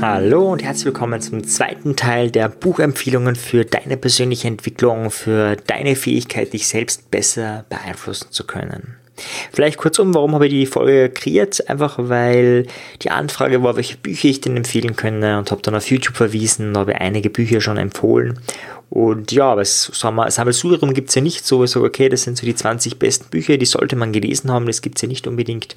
Hallo und herzlich willkommen zum zweiten Teil der Buchempfehlungen für deine persönliche Entwicklung, für deine Fähigkeit, dich selbst besser beeinflussen zu können. Vielleicht kurzum, warum habe ich die Folge kreiert? Einfach weil die Anfrage war, welche Bücher ich denn empfehlen könne und habe dann auf YouTube verwiesen, habe einige Bücher schon empfohlen. Und ja, aber Sammelsurium gibt es ja nicht so, ich sage, okay, das sind so die 20 besten Bücher, die sollte man gelesen haben, das gibt es ja nicht unbedingt.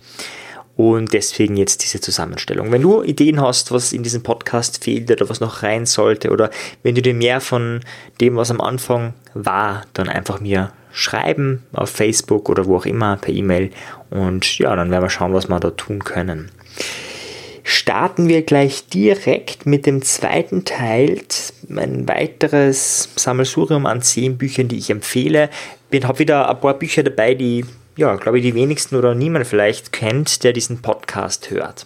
Und deswegen jetzt diese Zusammenstellung. Wenn du Ideen hast, was in diesem Podcast fehlt oder was noch rein sollte, oder wenn du dir mehr von dem, was am Anfang war, dann einfach mir schreiben auf Facebook oder wo auch immer per E-Mail. Und ja, dann werden wir schauen, was wir da tun können. Starten wir gleich direkt mit dem zweiten Teil, ein weiteres Sammelsurium an zehn Büchern, die ich empfehle. Ich habe wieder ein paar Bücher dabei, die, ja, glaube ich, die wenigsten oder niemand vielleicht kennt, der diesen Podcast hört.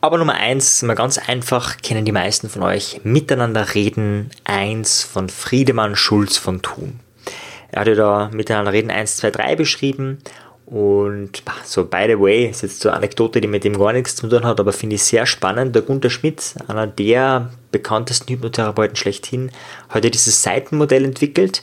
Aber Nummer eins, mal ganz einfach, kennen die meisten von euch Miteinander reden, eins von Friedemann Schulz von Thun. Er hatte da miteinander reden 1, 2, 3 beschrieben und so, by the way, ist jetzt so eine Anekdote, die mit dem gar nichts zu tun hat, aber finde ich sehr spannend. Der Gunter Schmidt, einer der bekanntesten Hypnotherapeuten schlechthin, hat ja dieses Seitenmodell entwickelt.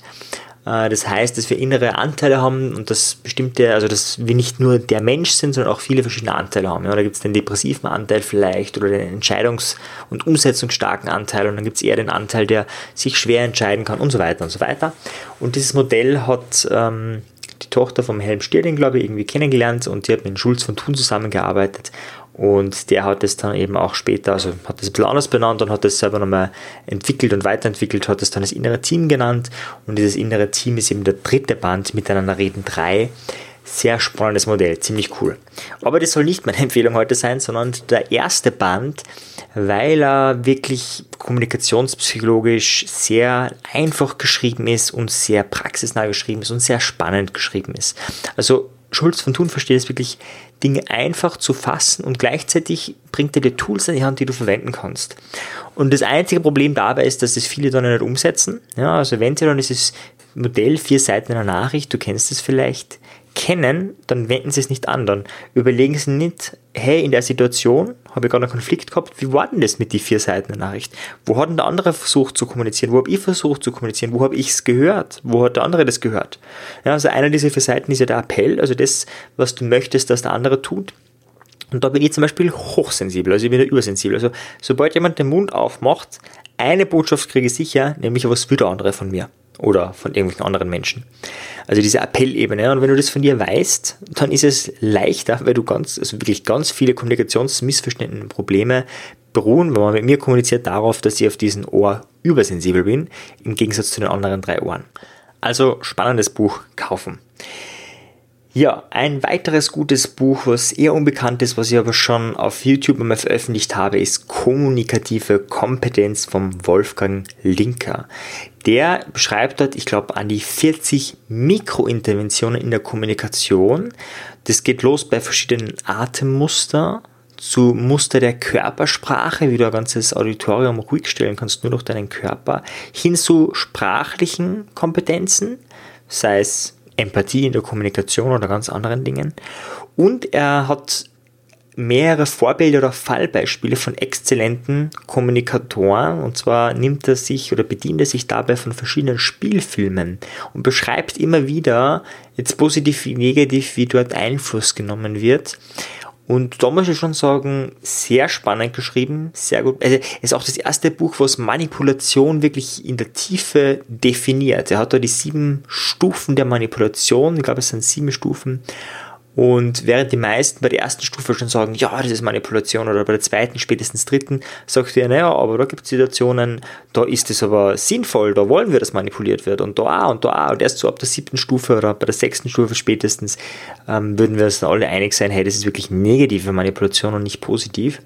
Äh, das heißt, dass wir innere Anteile haben und dass bestimmte, also dass wir nicht nur der Mensch sind, sondern auch viele verschiedene Anteile haben. Ja, da gibt es den depressiven Anteil vielleicht oder den entscheidungs- und umsetzungsstarken Anteil und dann gibt es eher den Anteil, der sich schwer entscheiden kann und so weiter und so weiter. Und dieses Modell hat ähm, die Tochter vom Helm Stirling, glaube ich, irgendwie kennengelernt und die hat mit Schulz von Thun zusammengearbeitet und der hat es dann eben auch später, also hat es ein bisschen anders benannt und hat es selber nochmal entwickelt und weiterentwickelt, hat es dann das innere Team genannt. Und dieses innere Team ist eben der dritte Band, Miteinander reden 3. Sehr spannendes Modell, ziemlich cool. Aber das soll nicht meine Empfehlung heute sein, sondern der erste Band, weil er wirklich kommunikationspsychologisch sehr einfach geschrieben ist und sehr praxisnah geschrieben ist und sehr spannend geschrieben ist. Also Schulz von Thun versteht es wirklich, Dinge einfach zu fassen und gleichzeitig bringt er dir Tools in die Hand, die du verwenden kannst. Und das einzige Problem dabei ist, dass es viele dann nicht umsetzen. Ja, also wenn sie dann dieses Modell, vier Seiten einer Nachricht, du kennst es vielleicht, kennen, dann wenden sie es nicht an. Dann überlegen sie nicht, hey, in der Situation habe ich gerade einen Konflikt gehabt, wie war denn das mit den vier Seiten der Nachricht? Wo hat denn der andere versucht zu kommunizieren? Wo habe ich versucht zu kommunizieren? Wo habe ich es gehört? Wo hat der andere das gehört? Ja, also einer dieser vier Seiten ist ja der Appell, also das, was du möchtest, dass der andere tut. Und da bin ich zum Beispiel hochsensibel, also ich bin da übersensibel. Also sobald jemand den Mund aufmacht, eine Botschaft kriege ich sicher, nämlich was will der andere von mir oder von irgendwelchen anderen Menschen. Also diese Appellebene. Und wenn du das von dir weißt, dann ist es leichter, weil du ganz, also wirklich ganz viele Kommunikationsmissverständnisse und Probleme beruhen, wenn man mit mir kommuniziert, darauf, dass ich auf diesen Ohr übersensibel bin, im Gegensatz zu den anderen drei Ohren. Also spannendes Buch kaufen. Ja, ein weiteres gutes Buch, was eher unbekannt ist, was ich aber schon auf YouTube einmal veröffentlicht habe, ist Kommunikative Kompetenz vom Wolfgang Linker. Der beschreibt dort, ich glaube, an die 40 Mikrointerventionen in der Kommunikation. Das geht los bei verschiedenen Atemmuster, zu Muster der Körpersprache, wie du ein ganzes Auditorium ruhig stellen kannst, nur durch deinen Körper, hin zu sprachlichen Kompetenzen, sei es Empathie in der Kommunikation oder ganz anderen Dingen. Und er hat mehrere Vorbilder oder Fallbeispiele von exzellenten Kommunikatoren. Und zwar nimmt er sich oder bedient er sich dabei von verschiedenen Spielfilmen und beschreibt immer wieder, jetzt positiv wie negativ, wie dort Einfluss genommen wird. Und da muss ich schon sagen, sehr spannend geschrieben, sehr gut. Also es ist auch das erste Buch, was Manipulation wirklich in der Tiefe definiert. Er hat da die sieben Stufen der Manipulation, ich glaube es sind sieben Stufen und während die meisten bei der ersten Stufe schon sagen, ja, das ist Manipulation oder bei der zweiten, spätestens dritten, sagt er, naja, aber da gibt es Situationen, da ist es aber sinnvoll, da wollen wir, dass manipuliert wird und da und da und erst so ab der siebten Stufe oder bei der sechsten Stufe spätestens ähm, würden wir uns dann alle einig sein, hey, das ist wirklich negative Manipulation und nicht positiv.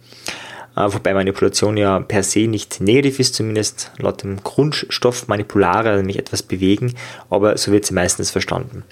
Äh, wobei Manipulation ja per se nicht negativ ist, zumindest laut dem Grundstoff Manipulare, nämlich etwas bewegen, aber so wird sie meistens verstanden.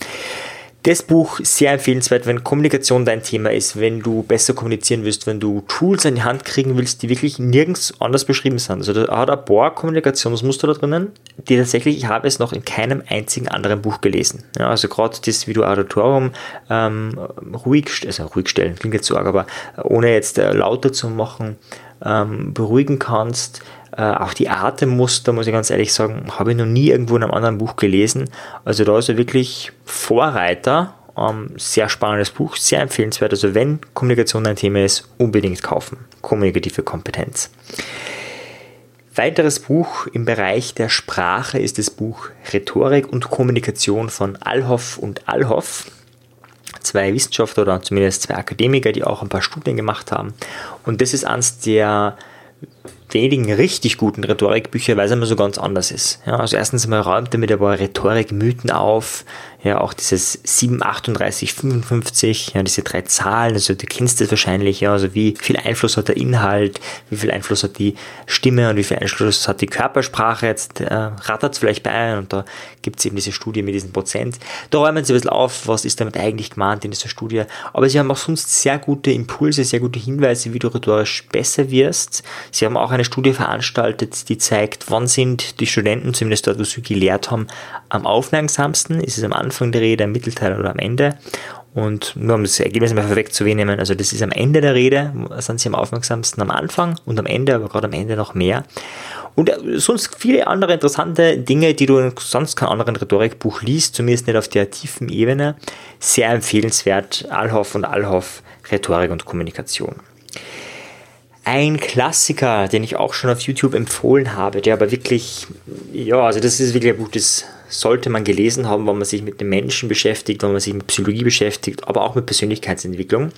Das Buch sehr empfehlenswert, wenn Kommunikation dein Thema ist, wenn du besser kommunizieren willst, wenn du Tools in die Hand kriegen willst, die wirklich nirgends anders beschrieben sind. Also da hat ein paar Kommunikationsmuster da drinnen, die tatsächlich, ich habe es noch in keinem einzigen anderen Buch gelesen. Ja, also gerade das Video Auditorium ähm, ruhig, also ruhig stellen, klingt jetzt so arg, aber ohne jetzt äh, lauter zu machen, ähm, beruhigen kannst. Äh, auch die Atemmuster, muss ich ganz ehrlich sagen, habe ich noch nie irgendwo in einem anderen Buch gelesen. Also da ist er wirklich Vorreiter. Ähm, sehr spannendes Buch, sehr empfehlenswert. Also wenn Kommunikation ein Thema ist, unbedingt kaufen. Kommunikative Kompetenz. Weiteres Buch im Bereich der Sprache ist das Buch Rhetorik und Kommunikation von Allhoff und Allhoff zwei Wissenschaftler oder zumindest zwei Akademiker, die auch ein paar Studien gemacht haben. Und das ist eines der wenigen richtig guten Rhetorikbücher, weil es immer so ganz anders ist. Ja, also erstens mal räumt er mit ein paar Rhetorikmythen auf, ja, auch dieses 7, 38, 55, ja, diese drei Zahlen, also du kennst das wahrscheinlich, ja, also wie viel Einfluss hat der Inhalt, wie viel Einfluss hat die Stimme und wie viel Einfluss hat die Körpersprache, jetzt äh, rattert es vielleicht bei ein und da gibt es eben diese Studie mit diesen Prozent. Da räumen sie ein bisschen auf, was ist damit eigentlich gemeint in dieser Studie, aber sie haben auch sonst sehr gute Impulse, sehr gute Hinweise, wie du rhetorisch besser wirst. Sie haben auch eine Studie veranstaltet, die zeigt, wann sind die Studenten, zumindest dort, wo sie gelehrt haben, am aufmerksamsten, ist es am Anfang der Rede, am Mittelteil oder am Ende. Und nur um das Ergebnis mal vorwegzunehmen, also das ist am Ende der Rede, sind sie am aufmerksamsten am Anfang und am Ende, aber gerade am Ende noch mehr. Und äh, sonst viele andere interessante Dinge, die du in sonst keinem anderen Rhetorikbuch liest, zumindest nicht auf der tiefen Ebene. Sehr empfehlenswert, Allhoff und Allhoff, Rhetorik und Kommunikation. Ein Klassiker, den ich auch schon auf YouTube empfohlen habe, der aber wirklich, ja, also das ist wirklich ein Buch, das sollte man gelesen haben, wenn man sich mit den Menschen beschäftigt, wenn man sich mit Psychologie beschäftigt, aber auch mit Persönlichkeitsentwicklung.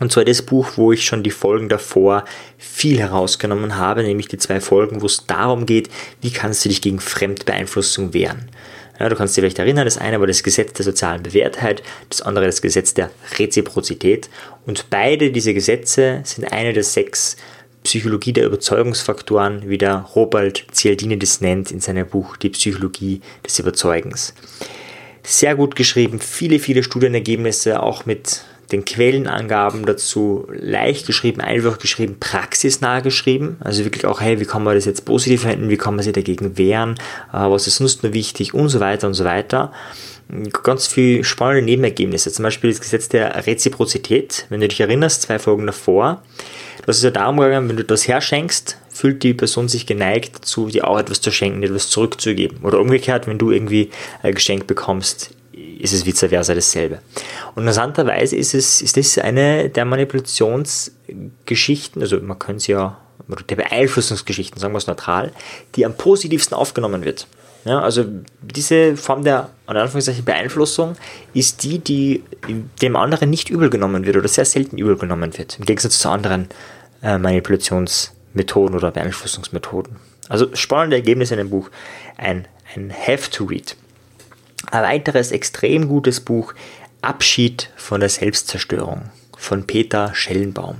Und zwar das Buch, wo ich schon die Folgen davor viel herausgenommen habe, nämlich die zwei Folgen, wo es darum geht, wie kannst du dich gegen Fremdbeeinflussung wehren. Ja, du kannst dich vielleicht erinnern, das eine war das Gesetz der sozialen Bewährtheit, das andere das Gesetz der Reziprozität. Und beide diese Gesetze sind eine der sechs Psychologie der Überzeugungsfaktoren, wie der Robert Cialdini das nennt in seinem Buch Die Psychologie des Überzeugens. Sehr gut geschrieben, viele, viele Studienergebnisse, auch mit den Quellenangaben dazu leicht geschrieben, einfach geschrieben, praxisnah geschrieben. Also wirklich auch, hey, wie kann man das jetzt positiv verwenden, wie kann man sich dagegen wehren, äh, was ist sonst nur wichtig und so weiter und so weiter. Ganz viele spannende Nebenergebnisse, zum Beispiel das Gesetz der Reziprozität. Wenn du dich erinnerst, zwei Folgen davor, das ist ja darum gegangen, wenn du das herschenkst, fühlt die Person sich geneigt dazu, dir auch etwas zu schenken, etwas zurückzugeben. Oder umgekehrt, wenn du irgendwie ein Geschenk bekommst, ist es vice versa dasselbe. Und interessanterweise ist es, ist das eine der Manipulationsgeschichten, also man könnte es ja, der Beeinflussungsgeschichten, sagen wir es neutral, die am positivsten aufgenommen wird. Ja, also diese Form der an Anführungszeichen Beeinflussung ist die, die dem anderen nicht übel genommen wird oder sehr selten übel genommen wird, im Gegensatz zu anderen äh, Manipulationsmethoden oder Beeinflussungsmethoden. Also spannende Ergebnisse in dem Buch. Ein, ein Have to Read. Ein weiteres extrem gutes Buch, Abschied von der Selbstzerstörung von Peter Schellenbaum.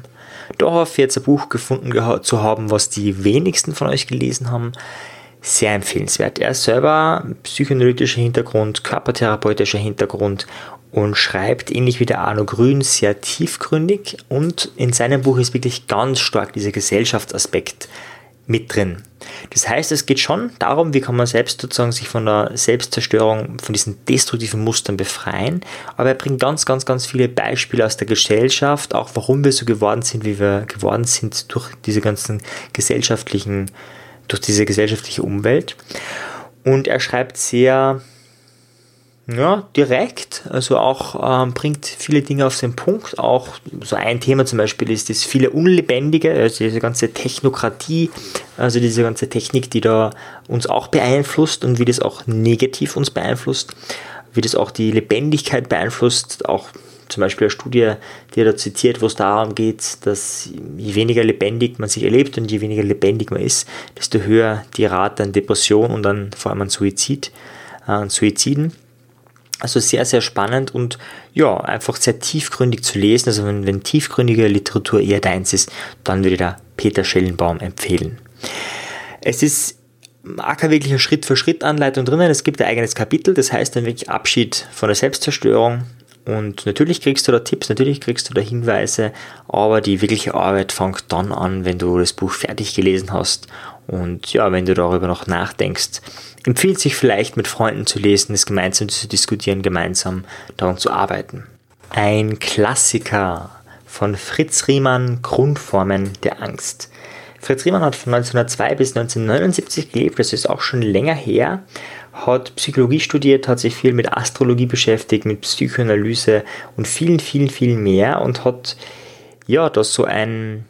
Da hoffe ich jetzt ein Buch gefunden zu haben, was die wenigsten von euch gelesen haben sehr empfehlenswert. Er selber psychoanalytischer Hintergrund, körpertherapeutischer Hintergrund und schreibt ähnlich wie der Arno Grün sehr tiefgründig und in seinem Buch ist wirklich ganz stark dieser Gesellschaftsaspekt mit drin. Das heißt, es geht schon darum, wie kann man selbst sozusagen sich von der Selbstzerstörung, von diesen destruktiven Mustern befreien. Aber er bringt ganz, ganz, ganz viele Beispiele aus der Gesellschaft, auch warum wir so geworden sind, wie wir geworden sind durch diese ganzen gesellschaftlichen durch diese gesellschaftliche Umwelt. Und er schreibt sehr ja, direkt, also auch ähm, bringt viele Dinge auf den Punkt. Auch so ein Thema zum Beispiel ist das viele Unlebendige, also diese ganze Technokratie, also diese ganze Technik, die da uns auch beeinflusst und wie das auch negativ uns beeinflusst, wie das auch die Lebendigkeit beeinflusst, auch zum Beispiel eine Studie, die er da zitiert, wo es darum geht, dass je weniger lebendig man sich erlebt und je weniger lebendig man ist, desto höher die Rate an Depression und dann vor allem an Suizid, äh, an Suiziden. Also sehr, sehr spannend und ja, einfach sehr tiefgründig zu lesen. Also wenn, wenn tiefgründige Literatur eher deins ist, dann würde ich da Peter Schellenbaum empfehlen. Es ist auch wirklich eine Schritt-für-Schritt-Anleitung drinnen. Es gibt ein eigenes Kapitel, das heißt dann wirklich Abschied von der Selbstzerstörung. Und natürlich kriegst du da Tipps, natürlich kriegst du da Hinweise, aber die wirkliche Arbeit fängt dann an, wenn du das Buch fertig gelesen hast. Und ja, wenn du darüber noch nachdenkst, empfiehlt sich vielleicht mit Freunden zu lesen, es gemeinsam zu diskutieren, gemeinsam daran zu arbeiten. Ein Klassiker von Fritz Riemann, Grundformen der Angst. Fritz Riemann hat von 1902 bis 1979 gelebt, das ist auch schon länger her, hat Psychologie studiert, hat sich viel mit Astrologie beschäftigt, mit Psychoanalyse und vielen, vielen, vielen mehr und hat ja da so ein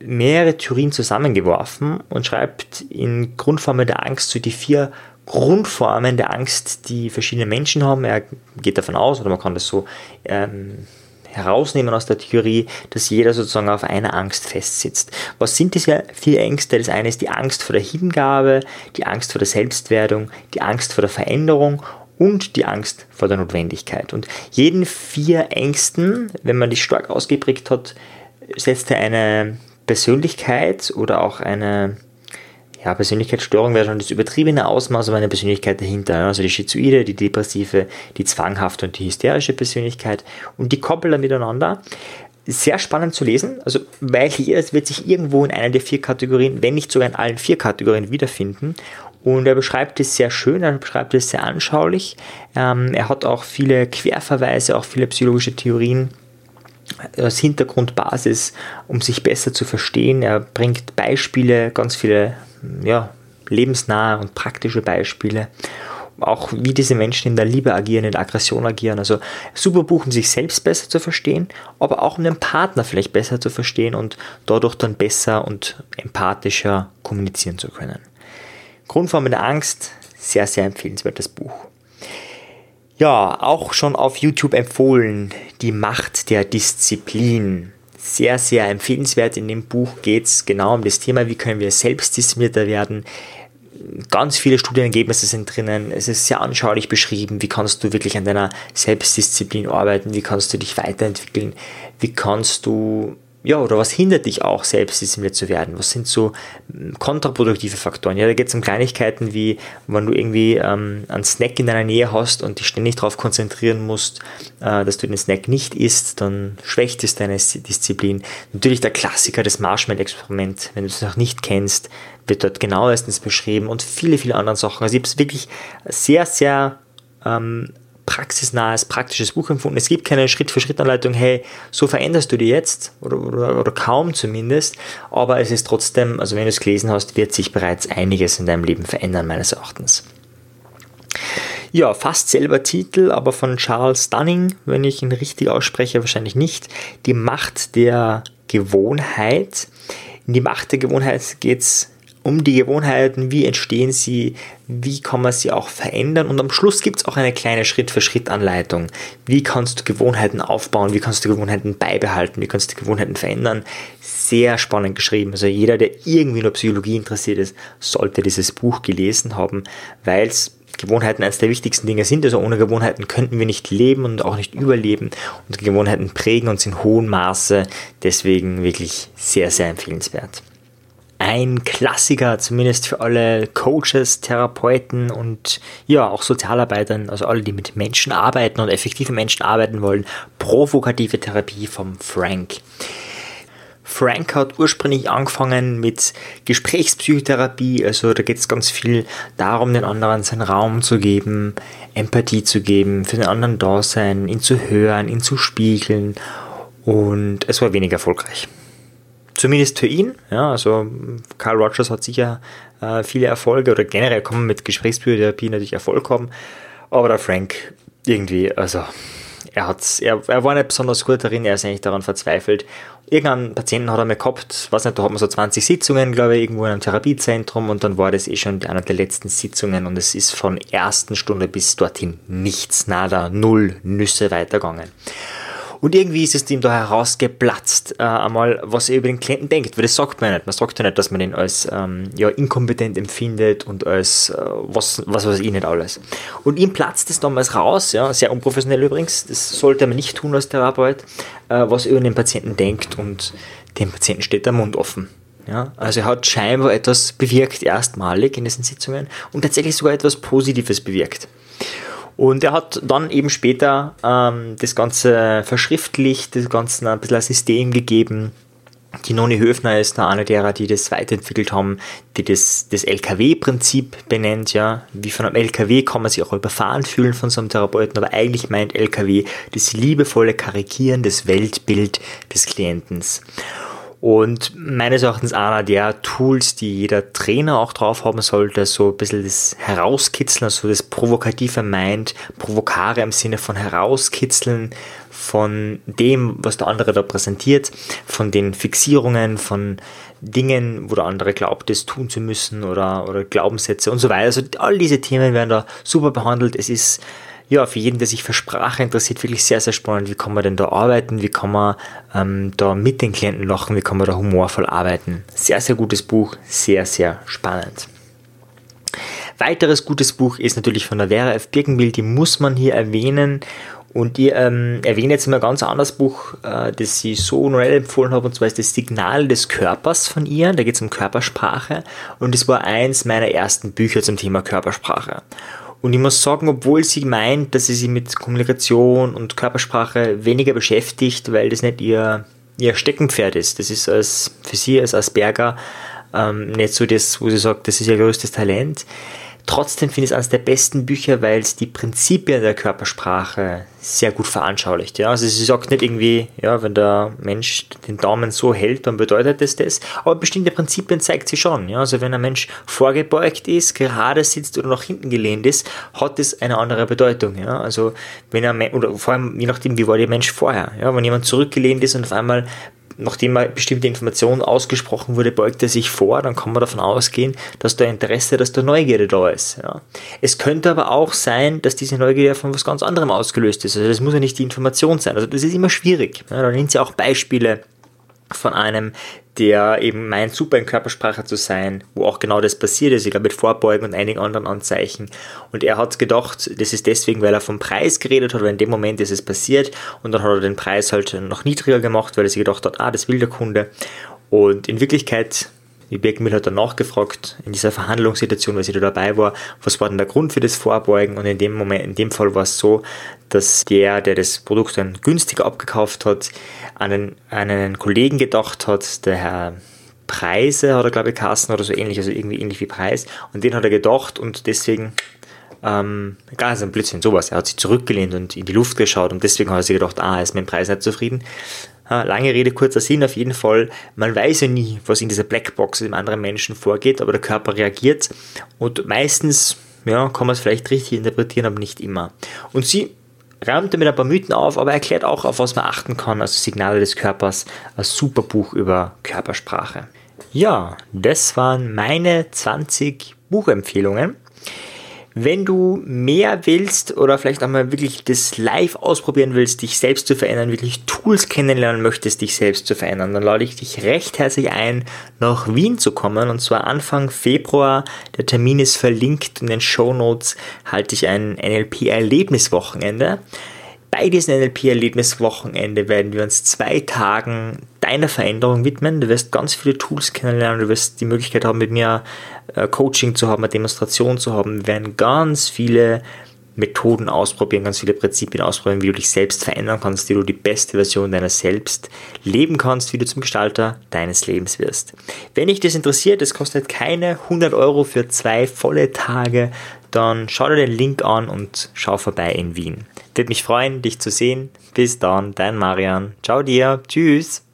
mehrere Theorien zusammengeworfen und schreibt in Grundformen der Angst so die vier Grundformen der Angst, die verschiedene Menschen haben. Er geht davon aus, oder man kann das so ähm, herausnehmen aus der Theorie, dass jeder sozusagen auf einer Angst festsitzt. Was sind diese vier Ängste? Das eine ist die Angst vor der Hingabe, die Angst vor der Selbstwerdung, die Angst vor der Veränderung und die Angst vor der Notwendigkeit. Und jeden vier Ängsten, wenn man die stark ausgeprägt hat, setzt er eine Persönlichkeit oder auch eine ja, Persönlichkeitsstörung wäre schon das übertriebene Ausmaß, eine Persönlichkeit dahinter. Also die schizoide, die depressive, die zwanghafte und die hysterische Persönlichkeit. Und die koppeln dann miteinander. Sehr spannend zu lesen, also weil jedes wird sich irgendwo in einer der vier Kategorien, wenn nicht sogar in allen vier Kategorien wiederfinden. Und er beschreibt es sehr schön, er beschreibt es sehr anschaulich. Ähm, er hat auch viele Querverweise, auch viele psychologische Theorien als Hintergrundbasis, um sich besser zu verstehen. Er bringt Beispiele, ganz viele ja, lebensnahe und praktische Beispiele. Auch wie diese Menschen in der Liebe agieren, in der Aggression agieren. Also super Buch, um sich selbst besser zu verstehen, aber auch um den Partner vielleicht besser zu verstehen und dadurch dann besser und empathischer kommunizieren zu können. Grundformen der Angst, sehr, sehr empfehlenswertes Buch. Ja, auch schon auf YouTube empfohlen, die Macht der Disziplin sehr, sehr empfehlenswert. In dem Buch geht es genau um das Thema, wie können wir selbstdisziplinierter werden. Ganz viele Studienergebnisse sind drinnen. Es ist sehr anschaulich beschrieben, wie kannst du wirklich an deiner Selbstdisziplin arbeiten, wie kannst du dich weiterentwickeln, wie kannst du ja, oder was hindert dich auch, selbstdiszipliniert zu werden? Was sind so hm, kontraproduktive Faktoren? Ja, da geht es um Kleinigkeiten wie, wenn du irgendwie ähm, einen Snack in deiner Nähe hast und dich ständig darauf konzentrieren musst, äh, dass du den Snack nicht isst, dann schwächt es deine Disziplin. Natürlich der Klassiker, das Marshmallow-Experiment, wenn du es noch nicht kennst, wird dort genauestens beschrieben und viele, viele andere Sachen. Also ich habe es wirklich sehr, sehr ähm, praxisnahes, praktisches Buch empfunden. Es gibt keine Schritt-für-Schritt-Anleitung, hey, so veränderst du dich jetzt, oder, oder, oder kaum zumindest, aber es ist trotzdem, also wenn du es gelesen hast, wird sich bereits einiges in deinem Leben verändern, meines Erachtens. Ja, fast selber Titel, aber von Charles Dunning, wenn ich ihn richtig ausspreche, wahrscheinlich nicht. Die Macht der Gewohnheit. In die Macht der Gewohnheit geht es um die Gewohnheiten, wie entstehen sie, wie kann man sie auch verändern und am Schluss gibt es auch eine kleine Schritt-für-Schritt-Anleitung. Wie kannst du Gewohnheiten aufbauen, wie kannst du Gewohnheiten beibehalten, wie kannst du Gewohnheiten verändern. Sehr spannend geschrieben. Also jeder, der irgendwie nur Psychologie interessiert ist, sollte dieses Buch gelesen haben, weil es Gewohnheiten eines der wichtigsten Dinge sind. Also ohne Gewohnheiten könnten wir nicht leben und auch nicht überleben. Und Gewohnheiten prägen uns in hohem Maße. Deswegen wirklich sehr, sehr empfehlenswert ein Klassiker, zumindest für alle Coaches, Therapeuten und ja, auch Sozialarbeitern, also alle, die mit Menschen arbeiten und effektive Menschen arbeiten wollen. Provokative Therapie vom Frank. Frank hat ursprünglich angefangen mit Gesprächspsychotherapie, also da geht es ganz viel darum, den anderen seinen Raum zu geben, Empathie zu geben, für den anderen da sein, ihn zu hören, ihn zu spiegeln und es war wenig erfolgreich. Zumindest für ihn. Ja, also Carl Rogers hat sicher äh, viele Erfolge oder generell man mit Gesprächspsychotherapie natürlich Erfolg haben. Aber der Frank irgendwie, also er, hat's, er, er war nicht besonders gut darin, er ist eigentlich daran verzweifelt. Irgendeinen Patienten hat er mal gehabt, weiß nicht, da hat man so 20 Sitzungen, glaube ich, irgendwo in einem Therapiezentrum und dann war das eh schon einer der letzten Sitzungen und es ist von ersten Stunde bis dorthin nichts, nada, null Nüsse weitergegangen. Und irgendwie ist es ihm da herausgeplatzt, äh, einmal, was er über den Klienten denkt, weil das sagt man nicht. Man sagt ja nicht, dass man ihn als ähm, ja, inkompetent empfindet und als äh, was, was weiß ich nicht alles. Und ihm platzt es damals raus, ja, sehr unprofessionell übrigens, das sollte man nicht tun als Therapeut, äh, was er über den Patienten denkt und dem Patienten steht der Mund offen. Ja? Also er hat scheinbar etwas bewirkt, erstmalig in diesen Sitzungen und tatsächlich sogar etwas Positives bewirkt. Und er hat dann eben später ähm, das Ganze verschriftlicht, das Ganze ein bisschen ein System gegeben. Die Noni Höfner ist eine derer, die das weiterentwickelt haben, die das, das LKW-Prinzip benennt, ja. Wie von einem LKW kann man sich auch überfahren fühlen von so einem Therapeuten, aber eigentlich meint LKW das liebevolle Karikieren des Weltbild des Klientens. Und meines Erachtens einer der Tools, die jeder Trainer auch drauf haben sollte, so ein bisschen das Herauskitzeln, also das provokative Mind, provokare im Sinne von herauskitzeln von dem, was der andere da präsentiert, von den Fixierungen, von Dingen, wo der andere glaubt, es tun zu müssen oder, oder Glaubenssätze und so weiter. Also all diese Themen werden da super behandelt. Es ist ja, für jeden, der sich für Sprache interessiert, wirklich sehr, sehr spannend. Wie kann man denn da arbeiten? Wie kann man ähm, da mit den Klienten lachen? Wie kann man da humorvoll arbeiten? Sehr, sehr gutes Buch, sehr, sehr spannend. Weiteres gutes Buch ist natürlich von der Vera F. Birkenbild, die muss man hier erwähnen. Und ich ähm, erwähne jetzt mal ein ganz anderes Buch, äh, das ich so neu empfohlen habe, und zwar ist das Signal des Körpers von ihr. Da geht es um Körpersprache. Und es war eins meiner ersten Bücher zum Thema Körpersprache. Und ich muss sagen, obwohl sie meint, dass sie sich mit Kommunikation und Körpersprache weniger beschäftigt, weil das nicht ihr, ihr Steckenpferd ist. Das ist als, für sie als Asperger ähm, nicht so das, wo sie sagt, das ist ihr größtes Talent. Trotzdem finde ich es eines der besten Bücher, weil es die Prinzipien der Körpersprache sehr gut veranschaulicht. Ja? Also sie sagt nicht irgendwie, ja, wenn der Mensch den Daumen so hält, dann bedeutet das das. Aber bestimmte Prinzipien zeigt sie schon. Ja? Also wenn ein Mensch vorgebeugt ist, gerade sitzt oder nach hinten gelehnt ist, hat das eine andere Bedeutung. Ja? Also wenn er, oder vor allem je nachdem, wie war der Mensch vorher. Ja? Wenn jemand zurückgelehnt ist und auf einmal nachdem eine bestimmte Information ausgesprochen wurde, beugt er sich vor, dann kann man davon ausgehen, dass da Interesse, dass da Neugierde da ist. Ja. Es könnte aber auch sein, dass diese Neugierde von was ganz anderem ausgelöst ist. Also das muss ja nicht die Information sein. Also das ist immer schwierig. Ja, da nennt sie auch Beispiele von einem, der eben meint, super in Körpersprache zu sein, wo auch genau das passiert ist, ich glaube mit Vorbeugen und einigen anderen Anzeichen. Und er hat gedacht, das ist deswegen, weil er vom Preis geredet hat, weil in dem Moment ist es passiert und dann hat er den Preis halt noch niedriger gemacht, weil er sich gedacht hat, ah, das will der Kunde. Und in Wirklichkeit die Birkenmill hat dann nachgefragt in dieser Verhandlungssituation, weil sie da dabei war, was war denn der Grund für das Vorbeugen? Und in dem Moment, in dem Fall war es so, dass der, der das Produkt dann günstiger abgekauft hat, an einen, einen Kollegen gedacht hat, der Herr Preise hat er, glaube ich, Kassen oder so ähnlich, also irgendwie ähnlich wie Preis. Und den hat er gedacht und deswegen, ähm, gar also ein Blödsinn, sowas. Er hat sich zurückgelehnt und in die Luft geschaut und deswegen hat er sich gedacht, ah, er ist mit dem Preis nicht zufrieden. Lange Rede, kurzer Sinn, auf jeden Fall, man weiß ja nie, was in dieser Blackbox im anderen Menschen vorgeht, aber der Körper reagiert und meistens ja, kann man es vielleicht richtig interpretieren, aber nicht immer. Und sie räumt damit ein paar Mythen auf, aber erklärt auch, auf was man achten kann, also Signale des Körpers, ein super Buch über Körpersprache. Ja, das waren meine 20 Buchempfehlungen. Wenn du mehr willst oder vielleicht auch mal wirklich das live ausprobieren willst, dich selbst zu verändern, wirklich Tools kennenlernen möchtest, dich selbst zu verändern, dann lade ich dich recht herzlich ein, nach Wien zu kommen und zwar Anfang Februar. Der Termin ist verlinkt in den Show Notes halte ich ein NLP-Erlebniswochenende. Bei diesem NLP-Erlebniswochenende werden wir uns zwei Tagen deiner Veränderung widmen. Du wirst ganz viele Tools kennenlernen, du wirst die Möglichkeit haben, mit mir äh, Coaching zu haben, eine Demonstration zu haben. Wir werden ganz viele Methoden ausprobieren, ganz viele Prinzipien ausprobieren, wie du dich selbst verändern kannst, wie du die beste Version deiner selbst leben kannst, wie du zum Gestalter deines Lebens wirst. Wenn dich das interessiert, es kostet keine 100 Euro für zwei volle Tage, dann schau dir den Link an und schau vorbei in Wien. Würde mich freuen, dich zu sehen. Bis dann, dein Marian. Ciao dir. Tschüss.